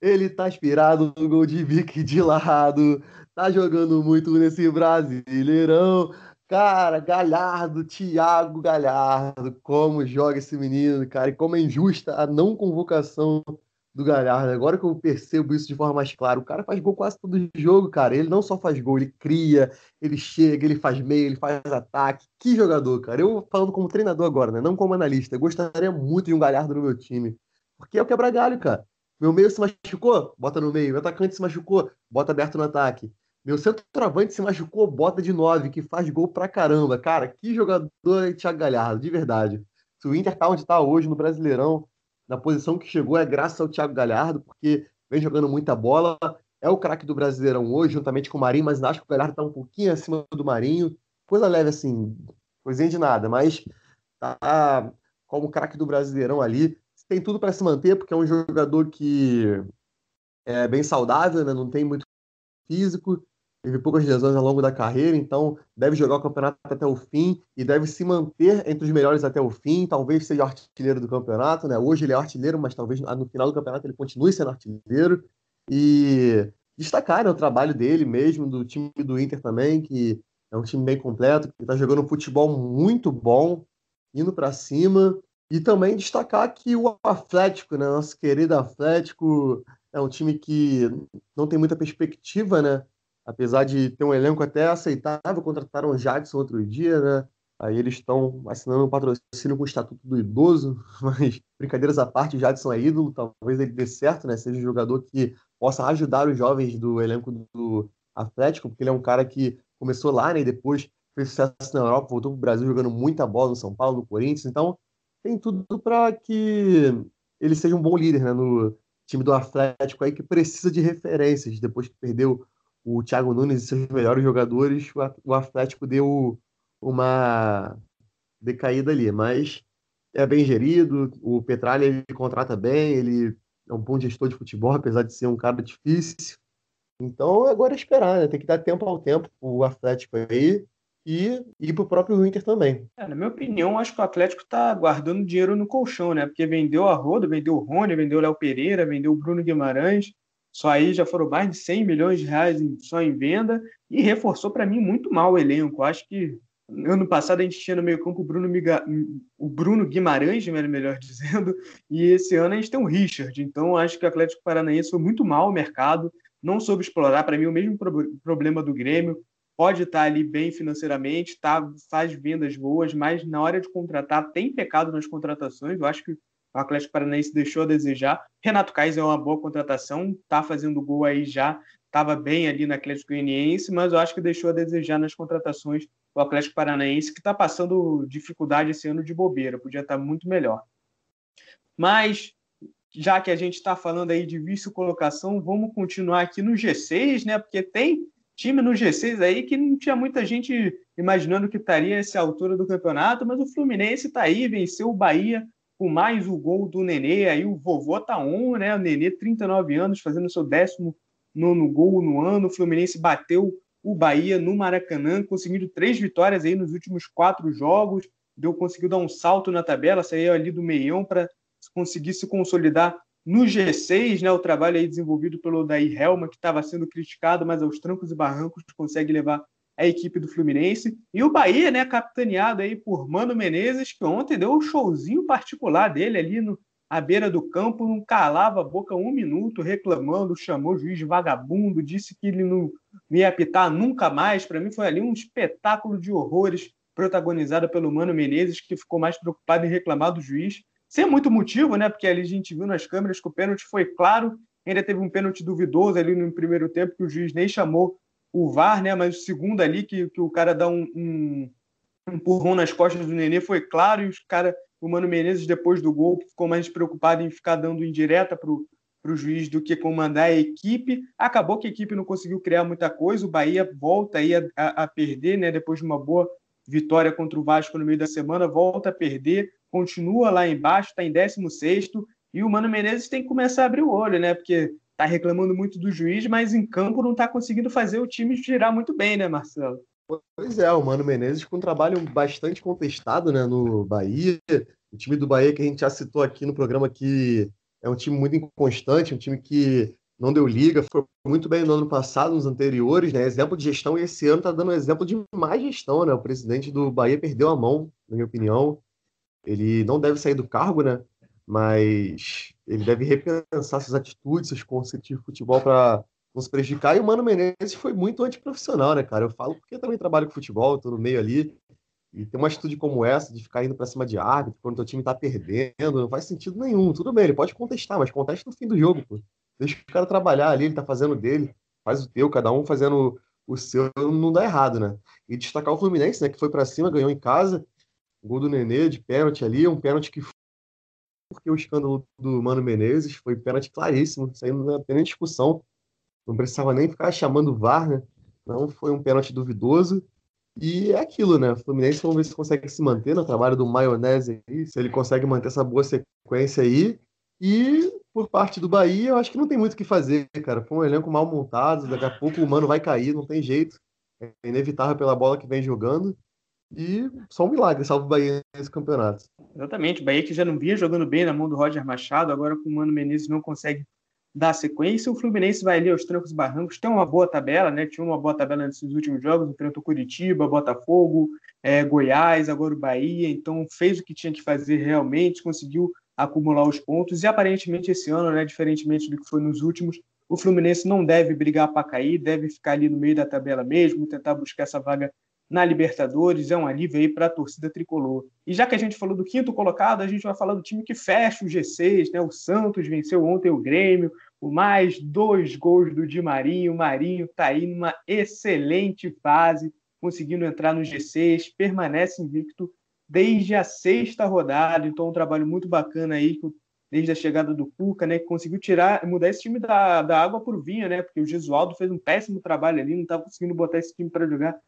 Ele tá inspirado no gol de Vic de lado tá jogando muito nesse Brasileirão. Cara, Galhardo, Thiago Galhardo, como joga esse menino, cara, e como é injusta a não convocação do Galhardo. Agora que eu percebo isso de forma mais clara, o cara faz gol quase todo jogo, cara. Ele não só faz gol, ele cria, ele chega, ele faz meio, ele faz ataque. Que jogador, cara. Eu falando como treinador agora, né? Não como analista. Eu gostaria muito de um Galhardo no meu time. Porque é o quebra-galho, cara. Meu meio se machucou, bota no meio. Meu atacante se machucou, bota aberto no ataque. Meu centroavante se machucou, bota de 9, que faz gol pra caramba. Cara, que jogador é Thiago Galhardo, de verdade. Se o Inter tá onde tá hoje no Brasileirão, na posição que chegou, é graças ao Thiago Galhardo, porque vem jogando muita bola. É o craque do Brasileirão hoje, juntamente com o Marinho, mas acho que o Galhardo tá um pouquinho acima do Marinho. Coisa leve assim, coisinha de nada, mas tá como craque do Brasileirão ali. Tem tudo para se manter, porque é um jogador que é bem saudável, né? não tem muito físico, teve poucas lesões ao longo da carreira, então deve jogar o campeonato até o fim e deve se manter entre os melhores até o fim. Talvez seja artilheiro do campeonato, né? Hoje ele é artilheiro, mas talvez no final do campeonato ele continue sendo artilheiro. E destacar né, o trabalho dele mesmo, do time do Inter também, que é um time bem completo, que está jogando um futebol muito bom, indo para cima. E também destacar que o Atlético, né, nosso querido Atlético, é um time que não tem muita perspectiva, né? Apesar de ter um elenco até aceitável, contrataram o Jadson outro dia, né? Aí eles estão assinando um patrocínio com o Estatuto do Idoso, mas brincadeiras à parte, o Jadson é ídolo, talvez ele dê certo, né? Seja um jogador que possa ajudar os jovens do elenco do Atlético, porque ele é um cara que começou lá, né? E depois fez sucesso na Europa, voltou para o Brasil jogando muita bola no São Paulo, no Corinthians, então tem tudo para que ele seja um bom líder, né? No time do Atlético aí que precisa de referências depois que perdeu o Thiago Nunes e seus melhores jogadores, o Atlético deu uma decaída ali, mas é bem gerido, o Petralha ele contrata bem, ele é um bom gestor de futebol, apesar de ser um cara difícil. Então agora é esperar, né? Tem que dar tempo ao tempo o Atlético aí e ir para o próprio Inter também. É, na minha opinião, acho que o Atlético está guardando dinheiro no colchão, né? Porque vendeu a Roda, vendeu o Rony, vendeu o Léo Pereira, vendeu o Bruno Guimarães. Só aí já foram mais de 100 milhões de reais só em venda e reforçou para mim muito mal o elenco. Acho que Ano passado a gente tinha no meio campo o Bruno, Miga... o Bruno Guimarães, melhor dizendo, e esse ano a gente tem o Richard. Então acho que o Atlético Paranaense foi muito mal o mercado, não soube explorar. Para mim, o mesmo pro... problema do Grêmio. Pode estar ali bem financeiramente, tá, faz vendas boas, mas na hora de contratar tem pecado nas contratações. Eu acho que o Atlético Paranaense deixou a desejar. Renato Kaiser é uma boa contratação, está fazendo gol aí já, estava bem ali no Atlético Goianiense, mas eu acho que deixou a desejar nas contratações o Atlético Paranaense, que está passando dificuldade esse ano de bobeira, podia estar tá muito melhor. Mas, já que a gente está falando aí de vice-colocação, vamos continuar aqui no G6, né? Porque tem time no G6 aí que não tinha muita gente imaginando que estaria essa altura do campeonato, mas o Fluminense está aí, venceu o Bahia com mais o gol do Nenê, aí o vovô tá on, né? O Nenê, 39 anos, fazendo seu décimo nono gol no ano. O Fluminense bateu o Bahia no Maracanã, conseguindo três vitórias aí nos últimos quatro jogos, deu conseguiu dar um salto na tabela, saiu ali do meião para conseguir se consolidar no G6, né, o trabalho aí desenvolvido pelo Daí Helma, que estava sendo criticado, mas aos trancos e barrancos consegue levar a equipe do Fluminense. E o Bahia, né, capitaneado aí por Mano Menezes, que ontem deu um showzinho particular dele ali no, à beira do campo, não calava a boca um minuto, reclamando, chamou o juiz de vagabundo, disse que ele não ia apitar nunca mais. Para mim foi ali um espetáculo de horrores protagonizado pelo Mano Menezes, que ficou mais preocupado em reclamar do juiz. Sem muito motivo, né? Porque ali a gente viu nas câmeras que o pênalti foi claro, ainda teve um pênalti duvidoso ali no primeiro tempo, que o juiz nem chamou o VAR, né? Mas o segundo ali, que, que o cara dá um, um, um empurrão nas costas do Nenê, foi claro, e os cara o Mano Menezes, depois do gol, ficou mais preocupado em ficar dando indireta para o juiz do que comandar a equipe. Acabou que a equipe não conseguiu criar muita coisa. O Bahia volta aí a, a, a perder, né? Depois de uma boa vitória contra o Vasco no meio da semana, volta a perder, continua lá embaixo, está em 16 e o Mano Menezes tem que começar a abrir o olho, né? Porque está reclamando muito do juiz, mas em campo não está conseguindo fazer o time girar muito bem, né, Marcelo? Pois é, o Mano Menezes com um trabalho bastante contestado né, no Bahia. O time do Bahia que a gente já citou aqui no programa que é um time muito inconstante, um time que não deu liga, foi muito bem no ano passado, nos anteriores, né? Exemplo de gestão, e esse ano está dando um exemplo de mais gestão, né? O presidente do Bahia perdeu a mão, na minha opinião. Ele não deve sair do cargo, né? Mas ele deve repensar suas atitudes, seus conceitos de futebol para nos prejudicar. E o Mano Menezes foi muito antiprofissional, né, cara? Eu falo porque eu também trabalho com futebol, estou no meio ali. E ter uma atitude como essa, de ficar indo para cima de árbitro, quando o teu time tá perdendo, não faz sentido nenhum. Tudo bem, ele pode contestar, mas conteste no fim do jogo, pô. Deixa o cara trabalhar ali, ele tá fazendo dele, faz o teu, cada um fazendo o seu, não dá errado, né? E destacar o Fluminense, né, que foi para cima, ganhou em casa, gol do Nenê de pênalti ali, um pênalti que porque o escândalo do Mano Menezes foi pênalti claríssimo, saindo não tem discussão não precisava nem ficar chamando o VAR, né? Não foi um pênalti duvidoso. E é aquilo, né? O Fluminense, vamos ver se consegue se manter no trabalho do Maionese aí, se ele consegue manter essa boa sequência aí. E por parte do Bahia, eu acho que não tem muito o que fazer, cara. Foi um elenco mal montado, daqui a pouco o mano vai cair, não tem jeito. É inevitável pela bola que vem jogando. E só um milagre salva o Bahia nesse campeonato. Exatamente, o Bahia que já não vinha jogando bem na mão do Roger Machado, agora com o Mano Menezes não consegue dar sequência. O Fluminense vai ali aos trancos e barrancos, tem uma boa tabela, né? Tinha uma boa tabela nesses últimos jogos, enfrentou Curitiba, Botafogo, é, Goiás, agora o Bahia, então fez o que tinha que fazer realmente, conseguiu acumular os pontos, e aparentemente esse ano, né, diferentemente do que foi nos últimos, o Fluminense não deve brigar para cair, deve ficar ali no meio da tabela mesmo, tentar buscar essa vaga na Libertadores, é um alívio aí para a torcida tricolor. E já que a gente falou do quinto colocado, a gente vai falar do time que fecha o G6, né? O Santos venceu ontem o Grêmio, o mais dois gols do Di Marinho. O Marinho está aí numa excelente fase, conseguindo entrar no G6, permanece invicto desde a sexta rodada, então um trabalho muito bacana aí desde a chegada do Cuca, né, que conseguiu tirar, mudar esse time da, da água para o vinho, né, porque o Gesualdo fez um péssimo trabalho ali, não estava conseguindo botar esse time para jogar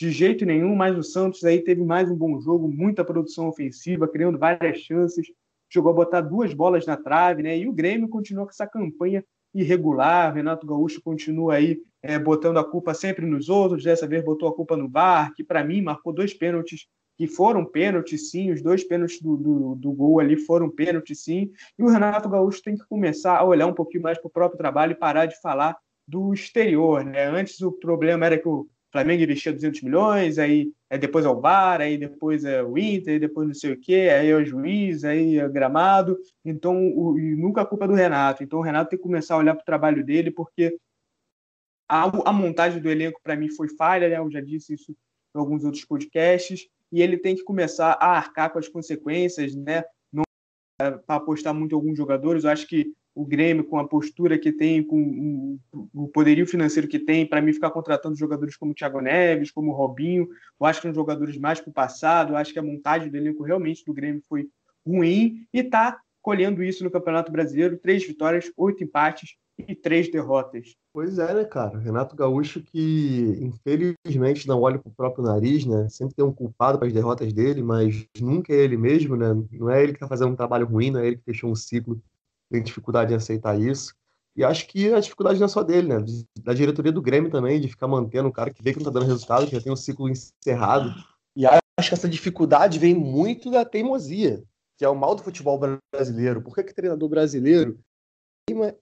de jeito nenhum, mas o Santos aí teve mais um bom jogo, muita produção ofensiva, criando várias chances, jogou a botar duas bolas na trave, né? E o Grêmio continua com essa campanha irregular. Renato Gaúcho continua aí é, botando a culpa sempre nos outros. Dessa vez botou a culpa no VAR, que para mim marcou dois pênaltis que foram pênaltis, sim. Os dois pênaltis do, do, do, gol ali foram pênaltis, sim. E o Renato Gaúcho tem que começar a olhar um pouquinho mais para o próprio trabalho e parar de falar do exterior, né? Antes o problema era que o Flamengo investia 200 milhões, aí é depois é o VAR, aí depois é o Inter, depois não sei o quê, aí é o juiz, aí é o gramado. Então, o, e nunca a culpa é do Renato. Então, o Renato tem que começar a olhar para o trabalho dele, porque a, a montagem do elenco, para mim, foi falha, né? Eu já disse isso em alguns outros podcasts, e ele tem que começar a arcar com as consequências, né? Não é, para apostar muito em alguns jogadores. Eu acho que o Grêmio, com a postura que tem, com o poderio financeiro que tem, para mim ficar contratando jogadores como o Thiago Neves, como o Robinho, eu acho que são jogadores mais para o passado, eu acho que a montagem do elenco realmente do Grêmio foi ruim e está colhendo isso no Campeonato Brasileiro, três vitórias, oito empates e três derrotas. Pois é, né, cara? Renato Gaúcho que infelizmente não olha para o próprio nariz, né? Sempre tem um culpado para as derrotas dele, mas nunca é ele mesmo, né? Não é ele que está fazendo um trabalho ruim, não é ele que fechou um ciclo tem dificuldade em aceitar isso. E acho que a dificuldade não é só dele, né? Da diretoria do Grêmio também, de ficar mantendo um cara que vê que não tá dando resultado, que já tem um ciclo encerrado. E acho que essa dificuldade vem muito da teimosia, que é o mal do futebol brasileiro. Por que, que treinador brasileiro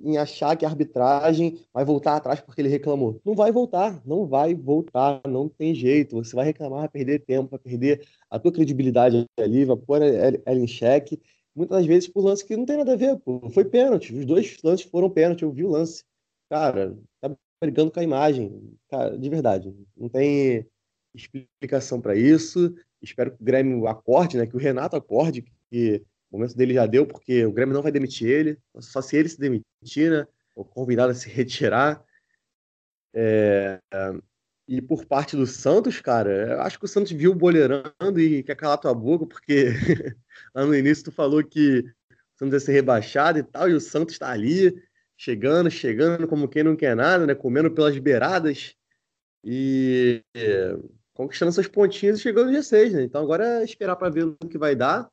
em achar que a arbitragem vai voltar atrás porque ele reclamou? Não vai voltar, não vai voltar, não tem jeito. Você vai reclamar, vai perder tempo, vai perder a tua credibilidade ali, vai pôr ela em xeque muitas vezes por lance que não tem nada a ver, pô. Foi pênalti. Os dois lances foram pênalti, eu vi o lance. Cara, tá brigando com a imagem. Cara, de verdade. Não tem explicação para isso. Espero que o Grêmio acorde, né? Que o Renato acorde, que o momento dele já deu, porque o Grêmio não vai demitir ele. Só se ele se demitir, né? Ou convidado a se retirar. É... E por parte do Santos, cara, eu acho que o Santos viu boleirando e quer calar tua boca, porque lá no início tu falou que o Santos ia ser rebaixado e tal, e o Santos está ali, chegando, chegando como quem não quer nada, né? Comendo pelas beiradas e é, conquistando seus pontinhos e chegando no G6, né? Então agora é esperar para ver o que vai dar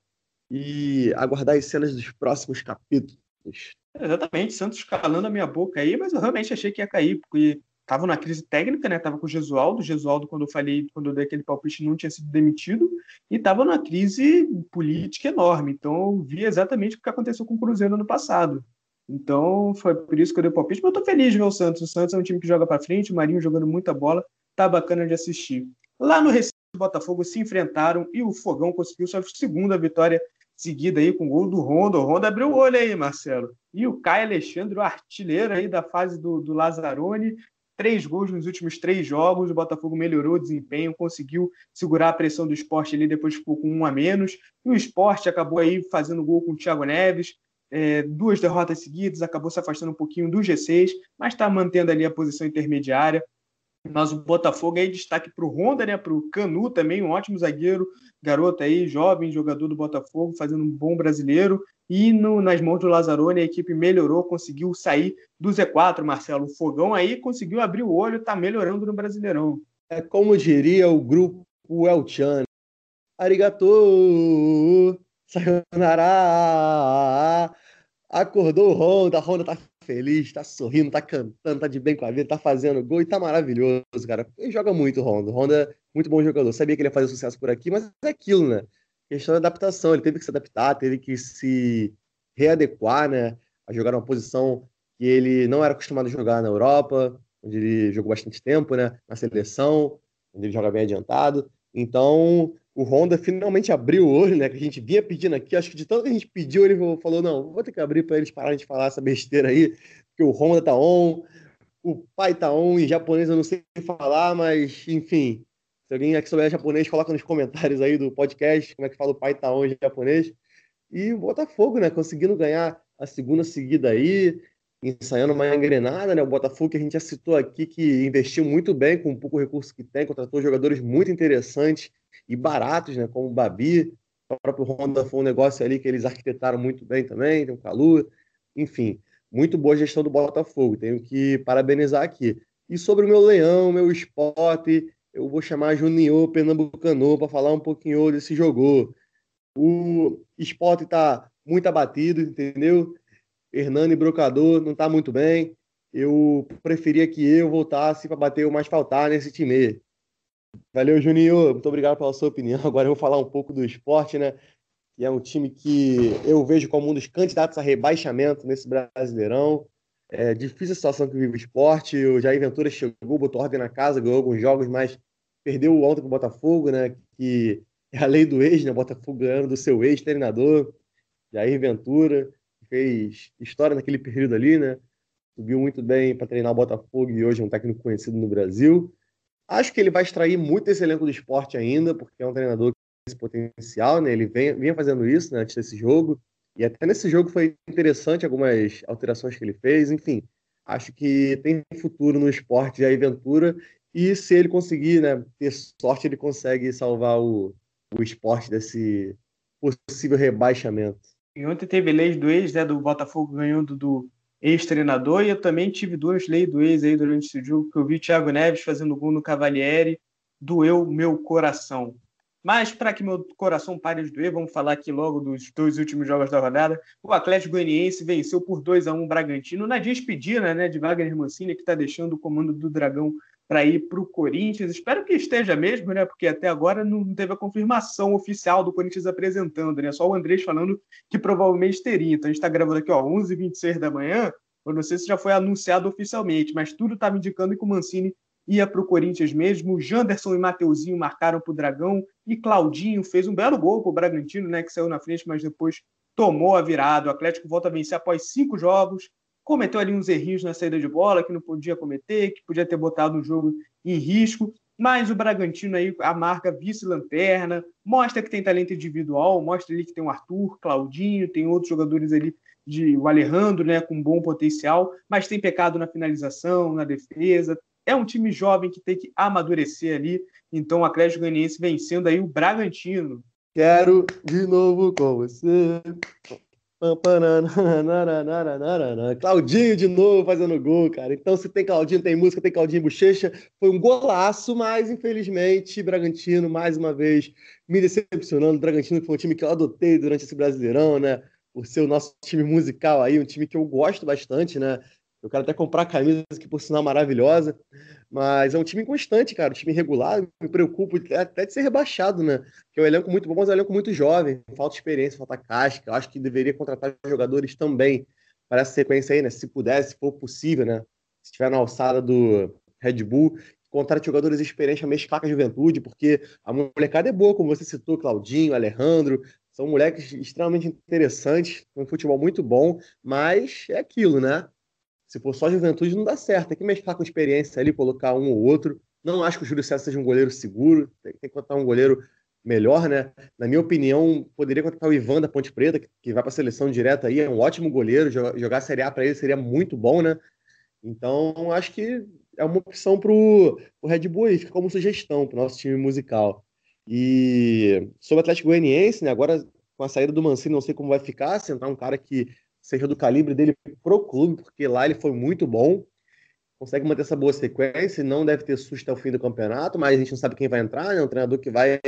e aguardar as cenas dos próximos capítulos. Exatamente, Santos calando a minha boca aí, mas eu realmente achei que ia cair, porque estava na crise técnica, né? Tava com o Gesualdo. O Gesualdo, quando eu falei, quando eu dei aquele palpite, não tinha sido demitido e estava numa crise política enorme. Então, eu vi exatamente o que aconteceu com o Cruzeiro no passado. Então, foi por isso que eu dei o palpite. Mas eu tô feliz de ver o Santos. O Santos é um time que joga para frente, o Marinho jogando muita bola, tá bacana de assistir. Lá no Recife, o Botafogo se enfrentaram e o Fogão conseguiu sua segunda vitória seguida aí com o gol do Ronda. O Ronda abriu o olho aí, Marcelo. E o Caio Alexandre, o artilheiro aí da fase do, do Lazzaroni, três gols nos últimos três jogos. O Botafogo melhorou o desempenho, conseguiu segurar a pressão do esporte ali, depois ficou com um a menos. E o esporte acabou aí fazendo gol com o Thiago Neves. É, duas derrotas seguidas, acabou se afastando um pouquinho do G6, mas está mantendo ali a posição intermediária. Mas o Botafogo aí destaque para o Honda, né? Para o Canu também, um ótimo zagueiro, garoto aí, jovem jogador do Botafogo, fazendo um bom brasileiro. E no, nas mãos do Lazzaroni, a equipe melhorou, conseguiu sair do Z4, Marcelo. O Fogão aí conseguiu abrir o olho, está melhorando no Brasileirão. É como diria o grupo El Chan. Arigato! Sayonara! Acordou o Honda, a Honda tá feliz, tá sorrindo, tá cantando, tá de bem com a vida, tá fazendo gol e tá maravilhoso, cara. Ele joga muito, Honda. Honda é muito bom jogador. Sabia que ele ia fazer sucesso por aqui, mas é aquilo, né? Questão da adaptação. Ele teve que se adaptar, teve que se readequar, né? A jogar numa posição que ele não era acostumado a jogar na Europa, onde ele jogou bastante tempo, né? Na seleção, onde ele joga bem adiantado. Então, o Honda finalmente abriu o olho, né? Que a gente vinha pedindo aqui. Acho que de tanto que a gente pediu, ele falou: não, vou ter que abrir para eles pararem de falar essa besteira aí, porque o Honda tá on, o pai tá on, em japonês eu não sei falar, mas enfim. Se alguém aqui souber japonês, coloca nos comentários aí do podcast como é que fala o pai tá on em japonês. E o Botafogo, né? Conseguindo ganhar a segunda seguida aí, ensaiando uma engrenada, né? O Botafogo que a gente já citou aqui, que investiu muito bem com o pouco recurso que tem, contratou jogadores muito interessantes e baratos, né? Como o Babi, o próprio Honda foi um negócio ali que eles arquitetaram muito bem também, tem o Calu, enfim, muito boa gestão do Botafogo, tenho que parabenizar aqui. E sobre o meu leão, meu esporte, eu vou chamar Junior Pernambucano para falar um pouquinho desse jogo. O esporte está muito abatido, entendeu? Hernani Brocador não está muito bem. Eu preferia que eu voltasse para bater o mais faltar nesse time. Valeu, Juninho. Muito obrigado pela sua opinião. Agora eu vou falar um pouco do esporte, né? Que é um time que eu vejo como um dos candidatos a rebaixamento nesse Brasileirão. É difícil a situação que vive o esporte. O Jair Ventura chegou, botou ordem na casa, ganhou alguns jogos, mas perdeu ontem para o Botafogo, né? Que é a lei do ex, né? Botafogo ganhando do seu ex-treinador, Jair Ventura, que fez história naquele período ali, né? Subiu muito bem para treinar o Botafogo e hoje é um técnico conhecido no Brasil. Acho que ele vai extrair muito esse elenco do esporte ainda, porque é um treinador que tem esse potencial, né? Ele vem, vinha fazendo isso né, antes desse jogo. E até nesse jogo foi interessante algumas alterações que ele fez. Enfim, acho que tem futuro no esporte de Ventura. E se ele conseguir né, ter sorte, ele consegue salvar o, o esporte desse possível rebaixamento. E ontem teve leis do ex, né, do Botafogo ganhando do ex-treinador, e eu também tive duas leis do ex aí durante esse jogo, que eu vi Thiago Neves fazendo gol no Cavalieri, doeu meu coração. Mas para que meu coração pare de doer, vamos falar aqui logo dos dois últimos jogos da rodada. O Atlético Goianiense venceu por 2 a 1 o Bragantino na despedida né, de Wagner Mancini, que está deixando o comando do Dragão para ir para o Corinthians. Espero que esteja mesmo, né? Porque até agora não teve a confirmação oficial do Corinthians apresentando, né? Só o Andrés falando que provavelmente teria. Então a gente está gravando aqui, ó, 11h26 da manhã. Eu não sei se já foi anunciado oficialmente, mas tudo estava indicando que o Mancini ia para o Corinthians mesmo. Janderson e Mateuzinho marcaram para o Dragão e Claudinho fez um belo gol para o Bragantino, né, que saiu na frente, mas depois tomou a virada. O Atlético volta a vencer após cinco jogos. Cometeu ali uns errinhos na saída de bola que não podia cometer, que podia ter botado o jogo em risco. Mas o Bragantino aí, a marca vice-lanterna, mostra que tem talento individual, mostra ali que tem o Arthur, Claudinho, tem outros jogadores ali, de, o Alejandro, né, com bom potencial, mas tem pecado na finalização, na defesa, é um time jovem que tem que amadurecer ali. Então, o Atlético Goianiense vencendo aí o Bragantino. Quero de novo com você. Claudinho de novo fazendo gol, cara. Então, se tem Claudinho, tem música, tem Claudinho Bochecha. Foi um golaço, mas infelizmente, Bragantino, mais uma vez, me decepcionando. Bragantino, que foi um time que eu adotei durante esse Brasileirão, né? Por ser o nosso time musical aí, um time que eu gosto bastante, né? Eu quero até comprar camisas que, por sinal, maravilhosa. Mas é um time constante, cara. Um time regular. Me preocupo até de ser rebaixado, né? Porque é um elenco muito bom, mas é um elenco muito jovem. Falta experiência, falta casca. Eu acho que deveria contratar jogadores também para essa sequência aí, né? Se pudesse, se for possível, né? Se estiver na alçada do Red Bull, contratar jogadores experientes a mesclar com a juventude, porque a molecada é boa, como você citou, Claudinho, Alejandro. São moleques extremamente interessantes, um futebol muito bom, mas é aquilo, né? Se for só juventude, não dá certo. Tem que mesclar com experiência ali, colocar um ou outro. Não acho que o Júlio César seja um goleiro seguro. Tem, que contratar um goleiro melhor, né? Na minha opinião, poderia contratar o Ivan da Ponte Preta, que, vai para a seleção direta aí. É um ótimo goleiro. Jogar, jogar a Série A para ele seria muito bom, né? Então, acho que é uma opção para o Red Bull aí. Fica como sugestão para o nosso time musical. E sobre o Atlético Goianiense, né? Agora, com a saída do Mancini, não sei como vai ficar. Sentar um cara que seja do calibre dele pro clube, porque lá ele foi muito bom, consegue manter essa boa sequência, não deve ter susto até o fim do campeonato, mas a gente não sabe quem vai entrar, né? Um treinador que vai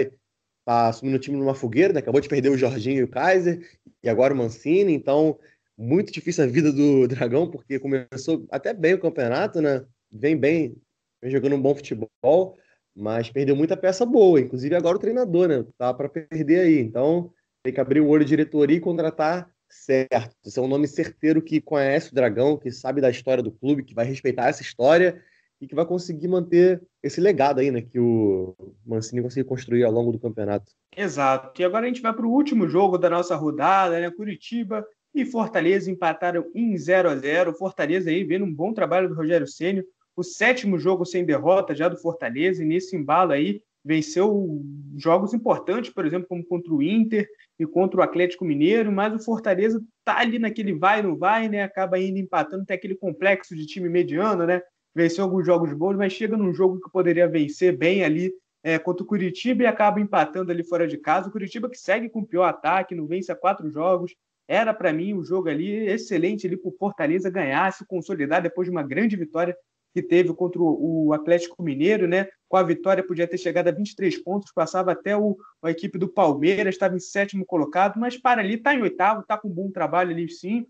tá assumindo o time numa fogueira, né? Acabou de perder o Jorginho e o Kaiser, e agora o Mancini, então muito difícil a vida do Dragão, porque começou até bem o campeonato, né? Vem bem, vem jogando um bom futebol, mas perdeu muita peça boa, inclusive agora o treinador, né? Tá para perder aí, então tem que abrir o olho diretoria e contratar certo. Você é um nome certeiro que conhece o Dragão, que sabe da história do clube, que vai respeitar essa história e que vai conseguir manter esse legado aí, né, que o Mancini conseguiu construir ao longo do campeonato. Exato. E agora a gente vai para o último jogo da nossa rodada, né? Curitiba e Fortaleza empataram em 0 a 0. Fortaleza aí vendo um bom trabalho do Rogério Ceni, o sétimo jogo sem derrota já do Fortaleza e nesse embalo aí venceu jogos importantes, por exemplo, como contra o Inter e contra o Atlético Mineiro, mas o Fortaleza tá ali naquele vai não vai, né? Acaba indo empatando, tem aquele complexo de time mediano, né? Venceu alguns jogos bons, mas chega num jogo que poderia vencer bem ali é, contra o Curitiba e acaba empatando ali fora de casa. O Curitiba que segue com o pior ataque, não vence há quatro jogos. Era para mim um jogo ali excelente ali para o Fortaleza ganhar, se consolidar depois de uma grande vitória que teve contra o Atlético Mineiro, né? Com a vitória podia ter chegado a 23 pontos, passava até o, a equipe do Palmeiras, estava em sétimo colocado, mas para ali está em oitavo, está com um bom trabalho ali sim,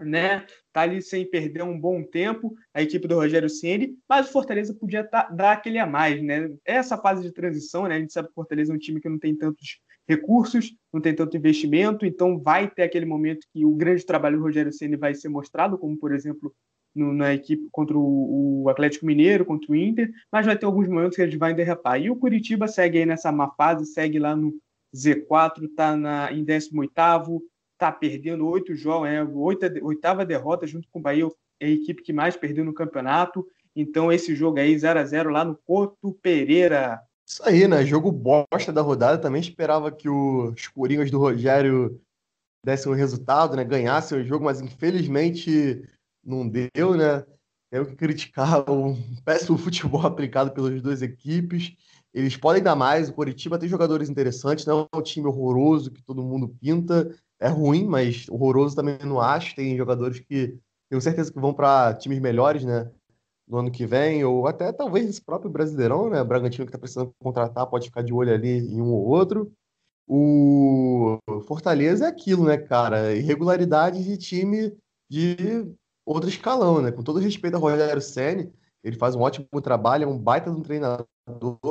né? Tá ali sem perder um bom tempo a equipe do Rogério Ceni, mas o Fortaleza podia tá, dar aquele a mais, né? Essa fase de transição, né? A gente sabe que o Fortaleza é um time que não tem tantos recursos, não tem tanto investimento, então vai ter aquele momento que o grande trabalho do Rogério Ceni vai ser mostrado, como por exemplo no, na equipe contra o, o, Atlético Mineiro, contra o Inter, mas vai ter alguns momentos que eles vão derrapar. E o Curitiba segue aí nessa má fase, segue lá no Z4, está em 18º, está perdendo oito jogos, é a oitava derrota junto com o Bahia, é a equipe que mais perdeu no campeonato. Então esse jogo aí 0 a 0 lá no Porto Pereira. Isso aí, né? Jogo bosta da rodada. Também esperava que os Coringas do Rogério dessem um resultado, né? Ganhassem o jogo, mas infelizmente não deu, né? Tenho que criticar o péssimo futebol aplicado pelas duas equipes. Eles podem dar mais. O Coritiba tem jogadores interessantes, não é um time horroroso que todo mundo pinta. É ruim, mas horroroso também não acho. Tem jogadores que tenho certeza que vão para times melhores, né? No ano que vem, ou até talvez esse próprio Brasileirão, né? Bragantino que está precisando contratar pode ficar de olho ali em um ou outro. O Fortaleza é aquilo, né, cara? Irregularidade de time de outro escalão, né? Com todo respeito ao Rogério Senni, ele faz um ótimo trabalho, é um baita de um treinador,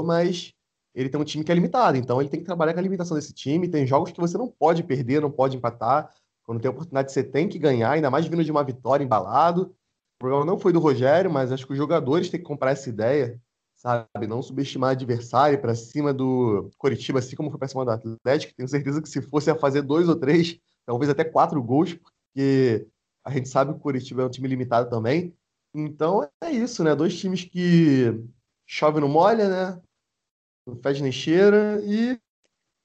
mas ele tem um time que é limitado, então ele tem que trabalhar com a limitação desse time. Tem jogos que você não pode perder, não pode empatar. Quando tem oportunidade, você tem que ganhar, ainda mais vindo de uma vitória embalado. O problema não foi do Rogério, mas acho que os jogadores têm que comprar essa ideia, sabe? Não subestimar adversário para cima do Coritiba, assim como foi para cima do Atlético. Tenho certeza que se fosse a fazer dois ou três, talvez até quatro gols, porque a gente sabe que o Curitiba é um time limitado também. Então é isso, né? Dois times que chove no molha, né? Não fede nem cheira e.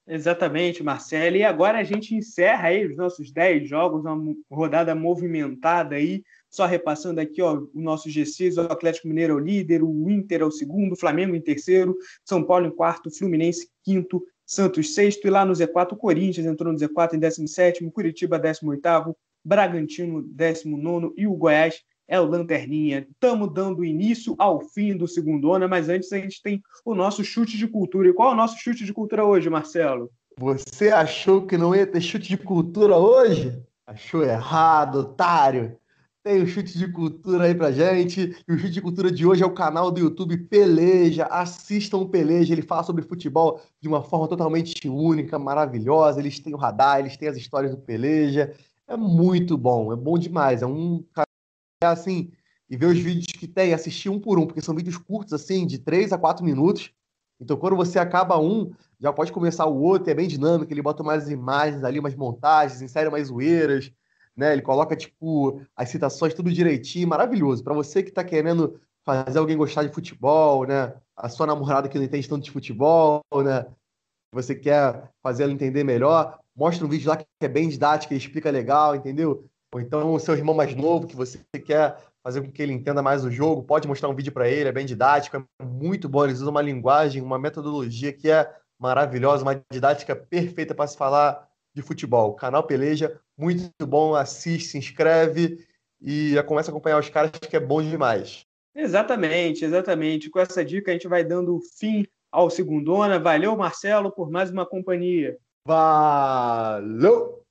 Exatamente, Marcelo. E agora a gente encerra aí os nossos 10 jogos, uma rodada movimentada aí. Só repassando aqui, ó, o nosso G6, o Atlético Mineiro é o líder, o Inter é o segundo, o Flamengo em terceiro, São Paulo em quarto, Fluminense quinto, Santos sexto, e lá no Z4 o Corinthians entrou no Z4 em 17º, Curitiba 18º, Bragantino 19 e o Goiás é o Lanterninha. Estamos dando início ao fim do segundo ano, mas antes a gente tem o nosso chute de cultura. E qual é o nosso chute de cultura hoje, Marcelo? Você achou que não ia ter chute de cultura hoje? Achou errado, otário. Tem o chute de cultura aí pra gente. E o chute de cultura de hoje é o canal do YouTube Peleja. Assistam o Peleja. Ele fala sobre futebol de uma forma totalmente única, maravilhosa. Eles têm o radar, eles têm as histórias do Peleja. É muito bom, é bom demais. É um é assim, e ver os vídeos que tem, assistir um por um, porque são vídeos curtos, assim, de 3 a 4 minutos. Então, quando você acaba um, já pode começar o outro, é bem dinâmico, ele bota mais imagens ali, umas montagens, insere mais zoeiras, né? Ele coloca, tipo, as citações tudo direitinho, maravilhoso. Para você que tá querendo fazer alguém gostar de futebol, né? A sua namorada que não entende tanto de futebol, né? Você quer fazer ela entender melhor, mostra um vídeo lá que é bem didático, ele explica legal, entendeu? Ou então o seu irmão mais novo, que você quer fazer com que ele entenda mais o jogo, pode mostrar um vídeo para ele, é bem didático, é muito bom. Eles usam uma linguagem, uma metodologia que é maravilhosa, uma didática perfeita para se falar de futebol. Canal Peleja, muito bom, assiste, se inscreve e já começa a acompanhar os caras, que é bom demais. Exatamente, exatamente. Com essa dica a gente vai dando fim ao Segundona. Valeu, Marcelo, por mais uma companhia. Valeu!